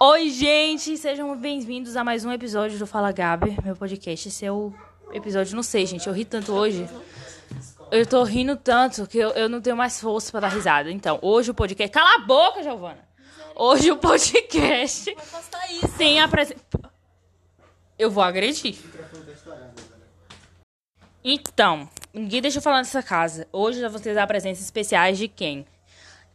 Oi, gente! Sejam bem-vindos a mais um episódio do Fala Gabi, meu podcast. Esse é o episódio, não sei, gente, eu ri tanto hoje. Eu tô rindo tanto que eu, eu não tenho mais força pra dar risada. Então, hoje o podcast. Cala a boca, Giovana! Hoje o podcast tem a presença. Eu vou agredir. Então, ninguém deixa eu falar nessa casa. Hoje eu vou ter a presença especiais de quem?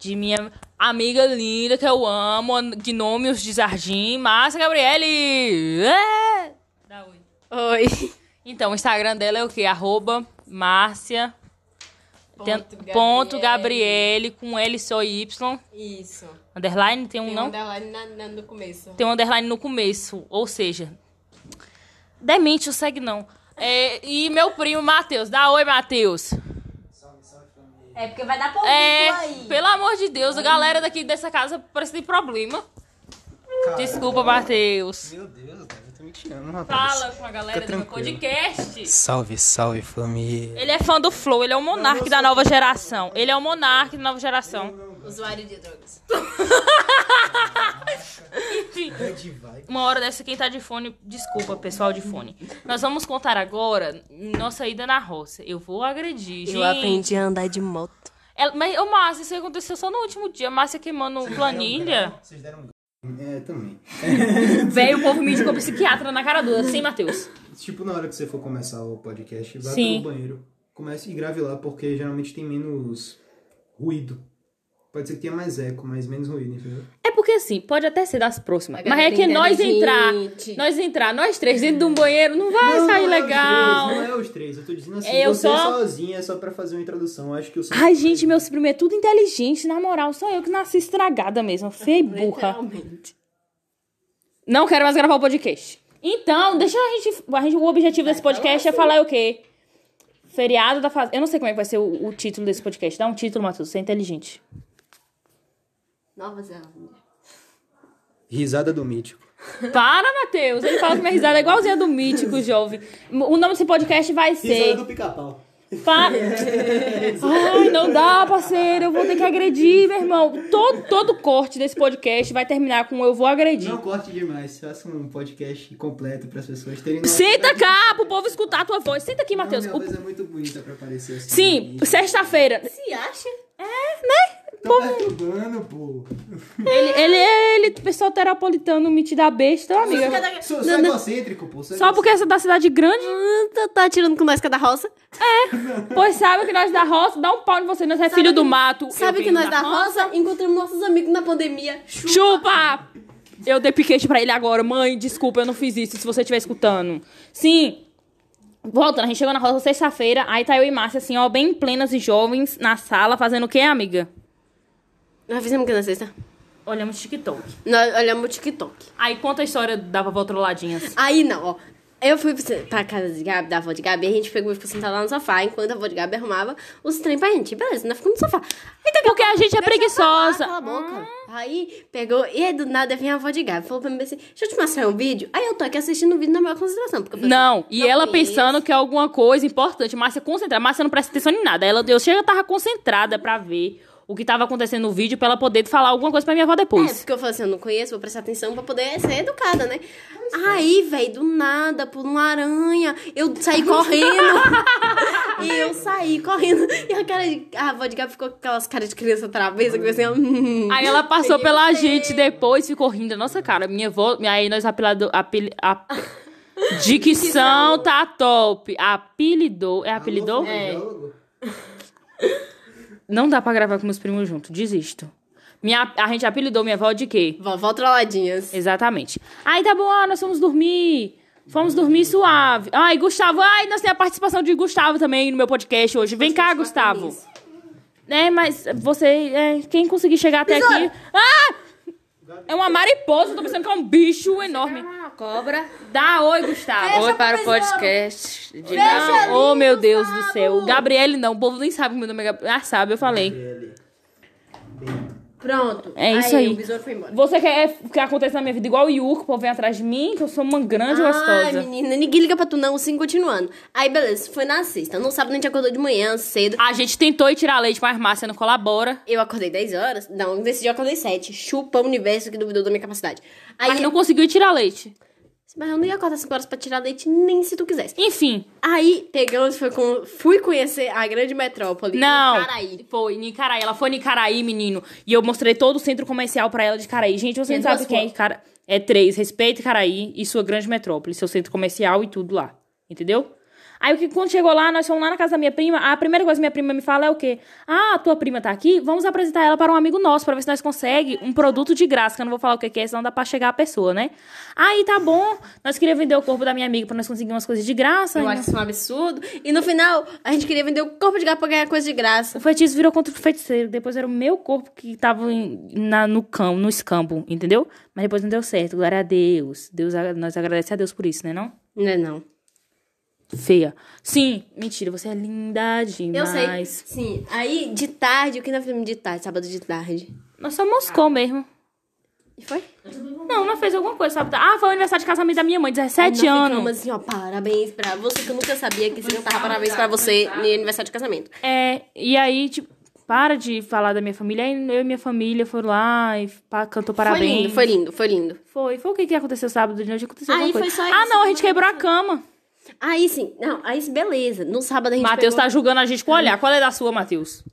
De minha amiga linda que eu amo, Gnomes de Jardim, Márcia Gabriele. É! Dá oi. Oi. Então, o Instagram dela é o quê? Arroba Márcia tem- Ponto ponto Gabriele. Com L só Y. Isso. Underline tem um Tem não? um underline na- na- no começo. Tem um underline no começo. Ou seja, demente, o segue não. É, e meu primo Matheus. Dá oi, Matheus. É porque vai dar político É, aí. pelo amor de Deus, a galera daqui dessa casa parece que tem problema. Desculpa, Matheus. Meu Deus, cara, eu tô me tirando, rapaz. Fala com a galera Fica do meu tranquilo. podcast. Salve, salve, família. Ele é fã do Flow, ele é o monarca da nova geração. Ele é o monarca da nova geração. Usuário de drogas. Enfim, uma hora dessa, quem tá de fone, desculpa, pessoal de fone. Nós vamos contar agora nossa ida na roça. Eu vou agredir, gente. Eu aprendi a andar de moto. Ela- mas, ô, Márcia, isso aconteceu só no último dia. Márcia queimando planilha. Vocês deram É, também. Veio o povo me indicou psiquiatra na cara dura. Sim, Matheus. Tipo, na hora que você for começar o podcast, vá Sim. pro banheiro. Comece e grave lá, porque geralmente tem menos ruído. Pode ser que tenha mais eco, mas menos ruído, entendeu? É porque assim, pode até ser das próximas. Mas é que nós entrar, nós entrar, nós três dentro de um banheiro, não vai Não, sair não é legal. três, não é os três, eu tô dizendo assim, Eu você só- sozinha é só pra fazer uma introdução. Eu acho que eu sou... Ai, gente, meus primos é tudo inteligente, na moral. Sou eu que nasci estragada mesmo, feia e burra. Não quero mais gravar o podcast. Então, deixa a gente. A gente o objetivo desse podcast é falar o quê? Feriado da fazenda. Eu não sei como é que vai ser o, o título desse podcast. Dá um título, Matheus. Você é inteligente. Nova Zelândia. Risada do mítico. Para, Matheus. Ele fala que minha risada é igualzinha do mítico, jovem. O nome desse podcast vai Risada ser. do pica-pau. Pa... Ai, não dá, parceiro. Eu vou ter que agredir, meu irmão. Todo, todo corte desse podcast vai terminar com eu vou agredir. Não corte demais, faça um podcast completo para as pessoas terem... Senta cá pro povo escutar a tua voz. Senta aqui, Não, Matheus. minha O- voz é muito bonita pra aparecer assim. Sim, sexta-feira. Se acha? Tá perturbando, pô. Ele, ele, ele, pessoal terapolitano, me te dá besta, amiga. Sou, sou egocêntrico, pô. sou Só porque essa é da cidade grande, tá, tá tirando com nós que é da roça? pois sabe que nós da roça, dá um pau em você, nós é filho do mato. Sabe que nós da roça encontramos nossos amigos na pandemia. Chupa! Eu dei piquete pra ele agora. Mãe, desculpa, eu não fiz isso, se você estiver escutando. Sim. Voltando, a gente chegou na roça sexta-feira, aí tá eu e Márcia, assim, ó, bem plenas e jovens, na sala, fazendo o quê, amiga? Nós fizemos o que na sexta? Olhamos TikTok. Nós olhamos o TikTok. Aí conta a história da vovó Trolladinhas. Aí não, ó. Eu fui pra casa de Gabi, da avó de Gabi, e a gente pegou e ficou sentado lá no sofá, enquanto a avó de Gabi arrumava os trem pra gente. Beleza, nós ficamos no sofá. Daqui Porque a gente é preguiçosa. Cala a boca. Aí pegou, e aí do nada vem a avó de Gabi, falou pra mim assim: Deixa eu te mostrar um vídeo. Aí eu tô aqui assistindo o vídeo na maior consideração. Porque eu Não, assim, e ela conheço. pensando que é alguma coisa importante. Márcia concentrada. Márcia não presta atenção em nada. Ela, eu chega, tava concentrada pra ver o que tava acontecendo no vídeo pra ela poder falar alguma coisa pra minha avó É, depois. porque eu falei assim, eu não conheço, vou prestar atenção pra poder ser educada, né? Aí, velho, do nada, por uma aranha, eu saí correndo. e eu saí correndo. E a cara de. A avó de Gabi ficou com aquelas caras de criança travessa, que eu assim, hum. Aí ela passou pela o gente depois, ficou rindo nossa cara. Minha avó, aí nós apelidou. Apel, ap, dicção tá top. Apelidou. É apelidou? É. Não dá pra gravar com meus primos junto. Desisto. Minha, a gente apelidou minha avó de quê? Vovó trolladinhas. Exatamente. Aí tá bom, ah, nós fomos dormir. Fomos dormir suave. Ai, Gustavo, ai, nós temos a participação de Gustavo também no meu podcast hoje. Vem cá, Gustavo. É, mas você, é, quem conseguir chegar até aqui. Ah! É uma mariposa, eu tô pensando que é um bicho enorme. Uma cobra. Dá oi, Gustavo. Oi para o podcast. De Não, oh meu Deus do céu. Gabriele não, o povo nem sabe que meu nome é Gabriele. Ah, sabe, eu falei. Bem, Pronto. É isso aí. o besouro foi embora. Você quer que aconteça na minha vida igual o Yuko, o povo vem atrás de mim, que eu sou uma grande Ai, gostosa. menina, ninguém liga pra tu não, sim, continuando. Aí, beleza, foi na sexta. No sábado a gente acordou de manhã, cedo. A gente tentou ir tirar leite, mas Márcia não colabora. Eu acordei 10 horas. Não, dia eu acordei 7. Chupa o universo que duvidou da minha capacidade. Aí, Mas não conseguiu ir tirar leite. Mas eu não ia acordar 5 horas pra tirar leite, nem se tu quisesse. Enfim, Aí, pegamos, foi com... fui conhecer a grande metrópole. não. Icaraí. Foi, em Icaraí. Ela foi em Icaraí, menino. E eu mostrei todo o centro comercial pra ela de Icaraí. Gente, você não sabe quem é. Icaraí. É três. Respeita Icaraí e sua grande metrópole. Seu centro comercial e tudo lá. Entendeu? Aí, o que quando chegou lá, nós fomos lá na casa da minha prima. A primeira coisa que minha prima me fala é o quê? Ah, a tua prima tá aqui? Vamos apresentar ela para um amigo nosso, pra ver se nós conseguimos um produto de graça. Que eu não vou falar o que é, senão dá pra chegar a pessoa, né? Aí, tá bom. Nós queríamos vender o corpo da minha amiga pra nós conseguir umas coisas de graça. Eu né? acho isso um absurdo. E no final, a gente queria vender o corpo de gato pra ganhar coisa de graça. O feitiço virou contra o feiticeiro. Depois era o meu corpo que tava em- na, no campo, no escambo, entendeu? Mas depois não deu certo. Glória a Deus. Deus nós agradecemos a Deus por isso, né não? Não é não. Feia. Sim, mentira, você é linda Eu demais. sei. Sim. Aí, de tarde, o que nós fizemos de tarde? Sábado de tarde. Nós só moscou mesmo. E foi? Não, não fez alguma coisa, sabe? Ah, foi o aniversário de casamento da minha mãe, 17 Nós anos. ficamos assim, ó, parabéns pra você, que eu nunca sabia que você cantava parabéns pra você no aniversário de casamento. É, e aí, tipo, para de falar da minha família. Aí eu e minha família foram lá e pa- cantou parabéns. Foi lindo, foi lindo, foi lindo. Foi. Foi o que, que aconteceu sábado de noite? Aconteceu Aí alguma foi coisa. só Ah, isso. não, a gente quebrou a cama. Aí sim, não, aí beleza. No sábado a gente Matheus pegou... tá julgando a gente com o olhar. Qual é da sua, Matheus?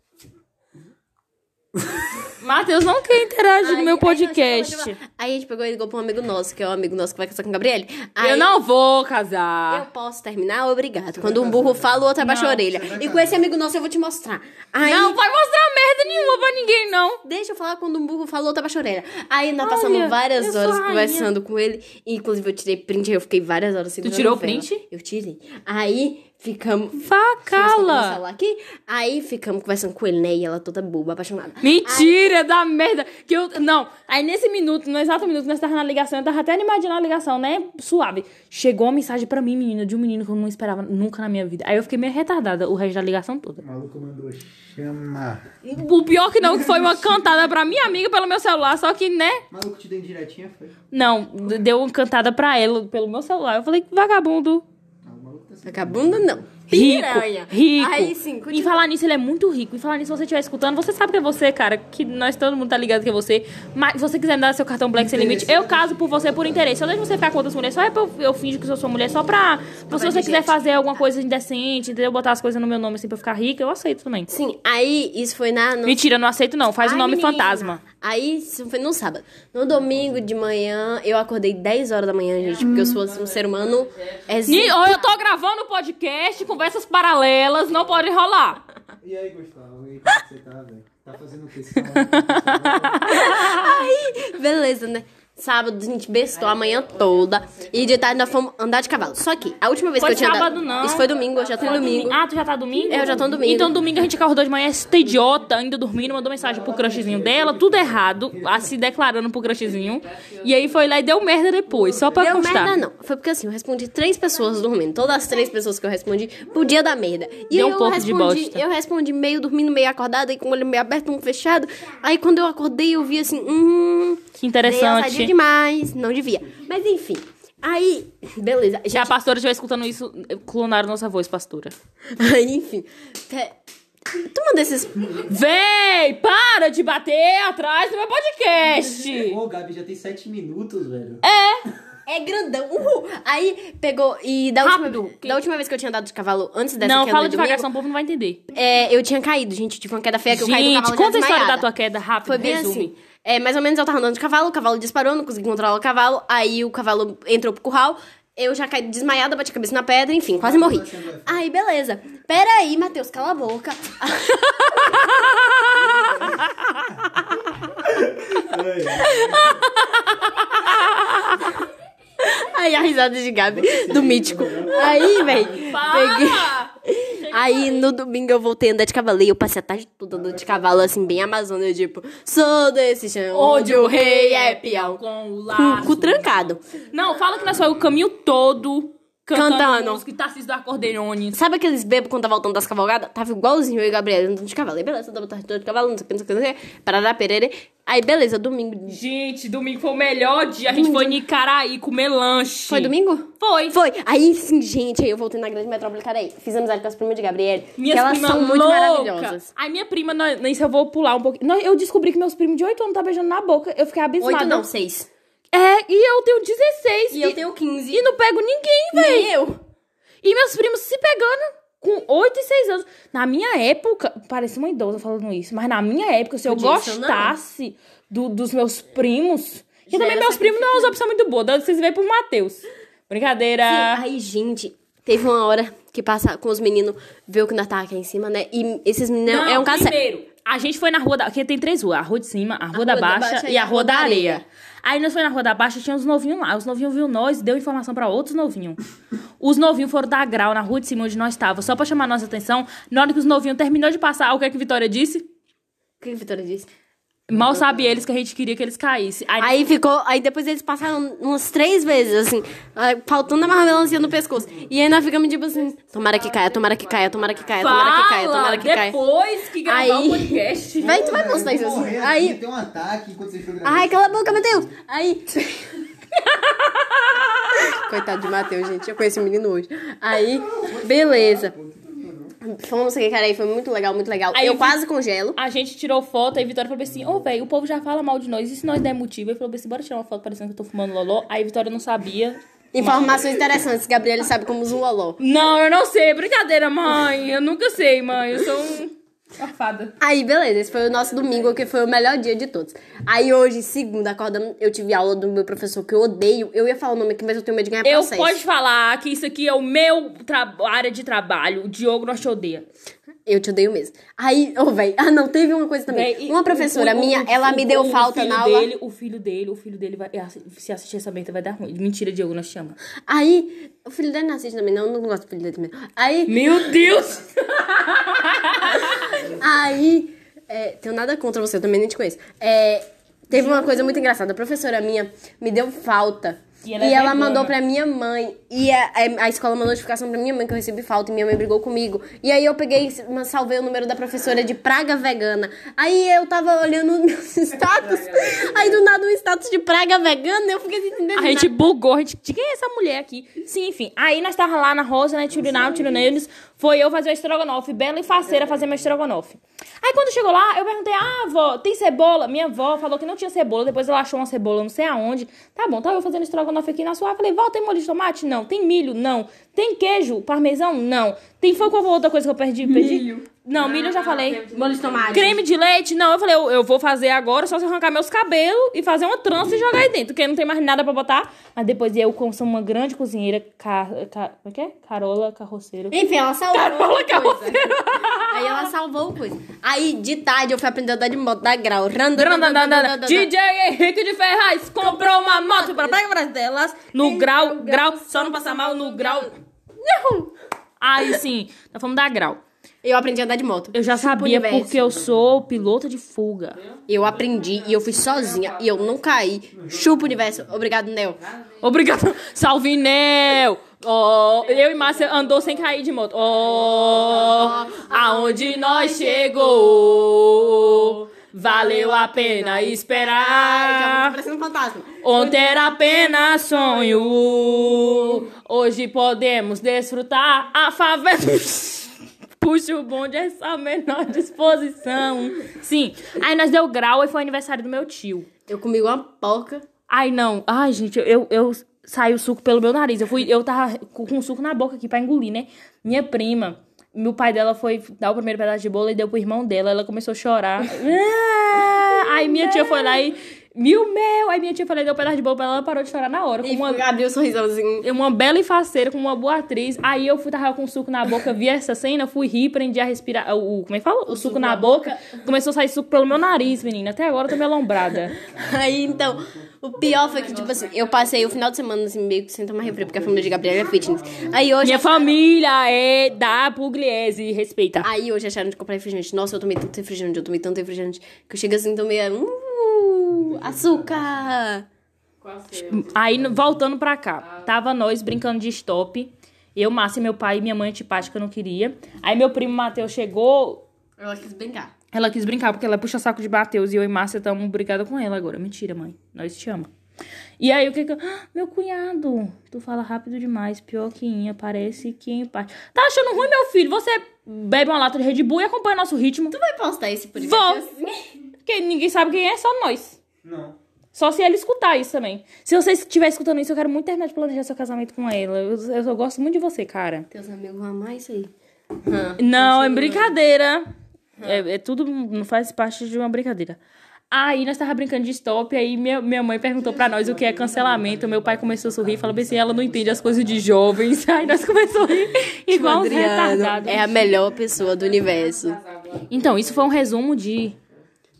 Matheus não quer interagir no meu podcast. Aí a gente pegou e ligou pra um amigo nosso, que é um amigo nosso que vai casar com o Gabriele. Aí Eu não vou Eu casar. posso terminar? Obrigado. Quando um burro fala, o outro abaixa a Não, orelha. E com esse amigo nosso eu vou te mostrar. Aí, Não vai mostrar merda nenhuma pra ninguém, não. Deixa eu falar quando um burro falou, outra abaixa a orelha. Aí nós Olha, passamos eu várias horas conversando com ele. E, inclusive, eu tirei print, aí eu fiquei várias horas sem Tu tirou o print? Eu tirei. Aí ficamos. Vá, Deixa eu mostrar meu cala. celular Aqui. Aí ficamos conversando com ele, né? E ela toda boba, apaixonada. Mentira da merda. Que eu. Não, aí nesse minuto, no exato minuto que nós tava na ligação, eu tava até animadinha na ligação, né? Suave. Chegou uma mensagem pra mim, menina, de um menino que eu não esperava nunca na minha vida. Aí eu fiquei meio retardada o resto da ligação toda. O maluco mandou chamar. O pior que não, que foi uma cantada pra minha amiga pelo meu celular, só que, né? O maluco te deu direitinho, foi? Não, deu uma cantada pra ela pelo meu celular. Eu falei, vagabundo. Ah, o maluco tá sem Vagabunda, não. Rico, Piranha. rico. Aí sim, Em continua. falar nisso, ele é muito rico. Em falar nisso, se você estiver escutando, você sabe que é você, cara. Que nós todo mundo tá ligado que é você. Mas se você quiser me dar seu cartão Black sem limite, eu caso por você por interesse. Eu deixo você ficar com outras mulheres. Só é pra eu, eu finjo que eu sou mulher, só pra. pra se você quiser fazer alguma coisa indecente, entendeu? Botar as coisas no meu nome assim pra eu ficar rica, eu aceito também. Sim, aí isso foi na. no- Mentira, não aceito não. Faz o Ai, nome menina. fantasma. Aí isso foi no sábado. No domingo de manhã, eu acordei 10 horas da manhã, gente, porque eu sou assim, um ser humano. Ou eu tô gravando podcast, conversas paralelas, não pode rolar. E aí, Gustavo? E aí, como é que você tá, velho? Tá fazendo o? Você tá Beleza, né? Sábado a gente bestou a manhã toda. E de tarde nós fomos andar de cavalo. Só que a última vez Foi que eu tinha sábado, andado. não. Isso foi domingo, eu já tô em domingo. Ah, tu já tá domingo? É, eu já tô no domingo. Então domingo a gente acordou de manhã, esta idiota, ainda dormindo, mandou mensagem pro crushzinho dela, tudo errado, a se declarando pro crushzinho. E aí foi lá e deu merda depois, só pra Deu constar. merda, não. Foi porque assim, eu respondi três pessoas dormindo. Todas as três pessoas que eu respondi podia dar merda. E Deu um eu pouco de respondi, bosta. eu respondi meio dormindo, meio acordada, e com o olho meio aberto, um fechado. Aí quando eu acordei, eu vi assim, hum. Que interessante. Demais. Não devia. Mas enfim. Aí, beleza. Se a pastora estiver escutando isso, clonaram nossa voz, pastora. Aí, enfim. Pe- Tu manda esses. Véi, para de bater atrás do meu podcast. Ô, Gabi, já tem sete minutos, velho. É grandão. Uhul. Aí pegou. E da última, Rápido. da última vez que eu tinha andado de cavalo, antes dessa Não, que eu fala devagar, domingo, senão o povo não vai entender. é, eu tinha caído, gente. Tive uma queda feia que eu caí do Gente, cavalo conta a história da tua queda rápido, Foi bem resume. assim. É, mais ou menos eu tava andando de cavalo, o cavalo disparou, não consegui controlar o cavalo. Aí o cavalo entrou pro curral. Eu já caí desmaiada, bati a cabeça na pedra, enfim, quase morri. Aí, beleza. Pera aí, Matheus, cala a boca. Aí a risada de Gabi, do mítico. Aí, véi, peguei... Aí no domingo eu voltei a andar de cavalo e eu passei a tarde toda andando de cavalo, assim, bem amazônia, tipo, sou desse chão onde o rei é peão. Com o Com laço. o cu trancado. Não, fala que nós foi o caminho todo cantando, Cantando. música e Tarcísio do Acordeone. Sabe aqueles bebos quando tá voltando das cavalgadas? Tava igualzinho eu e Gabriela andando de cavalo. E beleza, tava tarde toda de cavalo, não sei o que, não sei o que, não sei o que. Parará, perere. Aí, beleza, domingo. Gente, domingo foi o melhor dia. A gente foi em Icaraí comer lanche. Foi domingo? Foi. Foi. Aí, sim, gente, aí eu voltei na grande metrópole Caraí. Fiz amizade com as primas de Gabriele. Minhas que elas primas são muito louca. maravilhosas. Aí minha prima, não- nem se eu vou pular um pouquinho. Eu descobri que meus primos de 8 anos tá beijando na boca. Eu fiquei abismada. Oito não, seis. É, e eu tenho 16. E eu tenho 15. E não pego ninguém, velho. Nem eu. E meus primos se pegando com 8 e 6 anos. Na minha época, parece uma idosa falando isso, mas na minha época, se eu não. gostasse do- dos meus primos. E também meus primos não é uma opção muito boa. Dá vocês verem pro Matheus. Brincadeira. Aí, gente, teve uma hora que passa com os meninos, vê o que nós tava aqui em cima, né? E esses meninos. é um caso primeiro, a gente foi na rua da... Aqui tem três ruas. A rua de cima, a rua, da, Rua da Baixa, Baixa e a rua da areia. Aí nós foi na rua da Baixa, tinha uns novinhos lá. Os novinhos viu nós, deu informação pra outros novinhos. Os novinhos foram dar grau na rua de cima onde nós estávamos, só pra chamar nossa atenção. Na hora que os novinhos terminou de passar, o que é que Vitória disse? O que a Vitória disse? Mal sabe eles que a gente queria que eles caíssem. Aí, Aí ficou. Aí depois eles passaram umas três vezes, assim, faltando a melancia no pescoço. E aí nós ficamos tipo assim: tomara que caia, tomara que caia, tomara que caia, tomara que caia, tomara que caia. depois que gravar Aí- o podcast. Vai, tu vai mostrar isso assim. Aí. tem um ataque enquanto vocês. Ai, cala a boca, Matheus! Aí. Coitado de Matheus, gente. Eu conheci o menino hoje. Aí, beleza. Fomos aqui, cara, aí foi muito legal, muito legal. Aí eu eu vi- quase congelo. A gente tirou foto, aí Vitória falou assim: Ô, velho, o povo já fala mal de nós, e se nós der motivo? Ele falou assim: bora tirar uma foto parecendo que eu tô fumando loló. Aí Vitória não sabia. Informações interessantes. Gabriele sabe como usa o loló. Não, eu não sei, brincadeira, mãe. Eu nunca sei, mãe. Eu sou um. Safada. Aí, beleza, esse foi o nosso domingo, que foi o melhor dia de todos. Aí hoje, segunda, acordando, eu tive aula do meu professor que eu odeio. Eu ia falar o nome aqui, mas eu tenho medo de ganhar Eu processo. pode falar que isso aqui é o meu área de trabalho. O Diogo não te odeia. Eu te odeio mesmo. Aí, ô, véi, ah, não, teve uma coisa também. Véi, uma professora o- o- minha, o- ela me deu falta na aula. Dele, o filho dele, o filho dele vai. Se assistir essa benta vai dar ruim. Mentira, Diogo, nós te chama. Aí, o filho dele não assiste também, não, eu não gosto do filho dele também. Aí, Meu Deus! aí, é, tenho nada contra você, eu também nem te conheço. É, teve uma coisa muito engraçada, a professora minha me deu falta. E E ela ela, é vegana. mandou pra minha mãe. E a, a- escola mandou notificação pra minha mãe que eu recebi falta e minha mãe brigou comigo. E aí eu peguei, salvei o número da professora de praga vegana. Aí eu tava olhando os meus status. aí do nada um status de praga vegana, eu fiquei entender A gente bugou, a gente. De quem é essa mulher aqui? Sim, enfim. Aí nós tava lá na Rosa, né? Tirinal, tiro neles. Foi eu fazer o estrogonofe, bela e faceira fazer meu estrogonofe. Aí quando chegou lá, eu perguntei: Ah, avó, tem cebola? Minha avó falou que não tinha cebola. Depois ela achou uma cebola, não sei aonde. Tá bom, tava eu fazendo estrogonofe aqui na sua. Falei: Vó, tem molho de tomate? Não. Tem milho? Não. Tem queijo? Parmesão? Não. Tem foi qual outra coisa que eu perdi? perdi? Não, milho eu já falei. Molho de tomate. Creme de leite? Não, eu falei, eu, eu vou fazer agora só se arrancar meus cabelos e fazer uma trança e jogar aí dentro, porque não tem mais nada pra botar. Mas depois eu, como sou uma grande cozinheira, ca, ca, como é que é? Carola Carroceiro. Enfim, ela salvou Carola ela salvou coisa. Aí, de tarde, eu fui aprender a andar de moto, da grau. DJ Henrique de Ferraz comprou uma moto para pegar delas no grau, grau, só não passar mal no grau. Não. Aí sim, nós fomos dar grau. Eu aprendi a andar de moto. Eu já sabia porque eu sou pilota de fuga. Eu aprendi e eu fui sozinha e eu não caí. Chupa o universo. Obrigado, Nel. Obrigado. Salve, Nel. Oh, eu e Márcia andou sem cair de moto. Oh, aonde nós chegou. Valeu a pena Ai, já esperar. tô parecendo um fantasma. Ontem era apenas sonho. Hoje podemos desfrutar a favela. Puxa o bonde a essa menor disposição. Sim. Aí nós deu grau e foi aniversário do meu tio. Eu comi uma porca. Ai, não. Ai, gente, eu, eu saí o suco pelo meu nariz. Eu fui, eu tava com suco na boca aqui pra engolir, né? Minha prima, meu pai dela foi dar o primeiro pedaço de bolo e deu pro irmão dela. Ela começou a chorar. Ah! Aí minha tia foi lá e. Mil mel! Aí minha tia e deu um pedaço de bolo pra ela, ela parou de chorar na hora. Com E uma, abriu um sorrisãozinho. uma bela e faceira, com uma boa atriz. Aí eu fui, tava com suco na boca, vi essa cena, fui rir, aprendi a respirar. O, como é que fala? O, suco, na, boca. Começou a sair suco pelo meu nariz, menina. Até agora eu tô meio alombrada. Aí, então, o pior foi que, tipo assim, eu passei o final de semana, assim, meio que sem tomar refri, porque a família de Gabriela é fitness. Aí hoje... Minha família é da Pugliese, respeita. Aí hoje acharam de comprar refrigerante. Nossa, eu tomei tanto refrigerante, eu tomei tanto refrigerante, que eu chego assim, tomei... Uh, açúcar! Aí, voltando pra cá, tava nós brincando de stop. Eu, Márcia, meu pai e minha mãe antipática não queria. Aí meu primo Matheus chegou. Ela quis brincar. Ela quis brincar porque ela puxa saco de Mateus e eu e Márcia estamos brigadas com ela agora. Mentira, mãe. Nós te amamos. E aí, o que que eu... Ah, meu cunhado, tu fala rápido demais. Pior que Inha, parece que empate. Tá achando ruim, meu filho? Você bebe uma lata de Red Bull e acompanha nosso ritmo. Tu vai postar esse podcast Vou. Porque ninguém sabe quem é, só nós. Não. Só se ele escutar isso também. Se você estiver escutando isso, eu quero muito terminar de planejar seu casamento com ela. Eu, eu, eu gosto muito de você, cara. Teus amigos vão amar isso aí. Não, é brincadeira. É, é tudo, não faz parte de uma brincadeira. Aí nós tava brincando de stop, aí minha, minha mãe perguntou pra nós o que é cancelamento. Meu pai começou a sorrir e falou bem assim, ela não entende as coisas de jovens. Aí nós começamos a rir igual uns retardados. é a melhor pessoa do universo. Então, isso foi um resumo de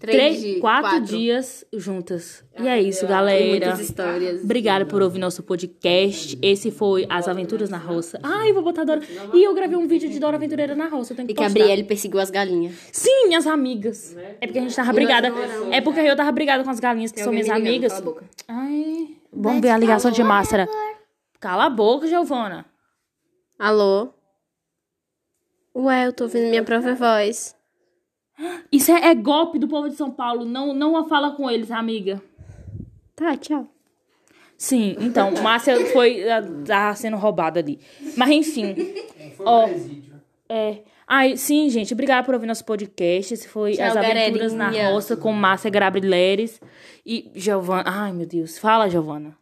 Três, três, de- quatro, dias juntas. E é isso, galera. muitas histórias. Obrigada por ouvir nosso podcast. Esse foi As Aventuras na Roça. Ai, vou botar Dora. E eu gravei um vídeo de Dora Aventureira na Roça. Eu tenho que E que a. Brielle perseguiu as galinhas. Sim, minhas amigas. É porque a gente tava brigada. É porque eu tava brigada com as galinhas que Tem são minhas amigas. cala a boca. Ai, vamos ver a ligação de máscara. Cala a boca, Giovana. Alô? Ué, eu tô ouvindo minha própria voz. Isso é, é golpe do povo de São Paulo. Não, não fala com eles, amiga. Tá, tchau. Sim, então, Márcia foi ah, tá sendo roubada ali. Mas enfim. Foi Ó. um presídio. É. Ai, sim, gente, obrigada por ouvir nosso podcast. Esse foi Tchau, As Aventuras galerinha. na Roça com Márcia Gabrieleres e Giovana. Ai, meu Deus. Fala, Giovana.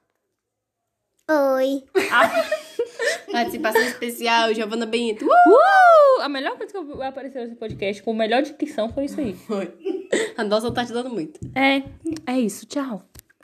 Oi. Participação especial, Giovana Bento. Uh! Uh! A melhor coisa que apareceu nesse podcast, com a melhor dicção, foi isso aí. A nossa tá te dando muito. É, é isso. Tchau.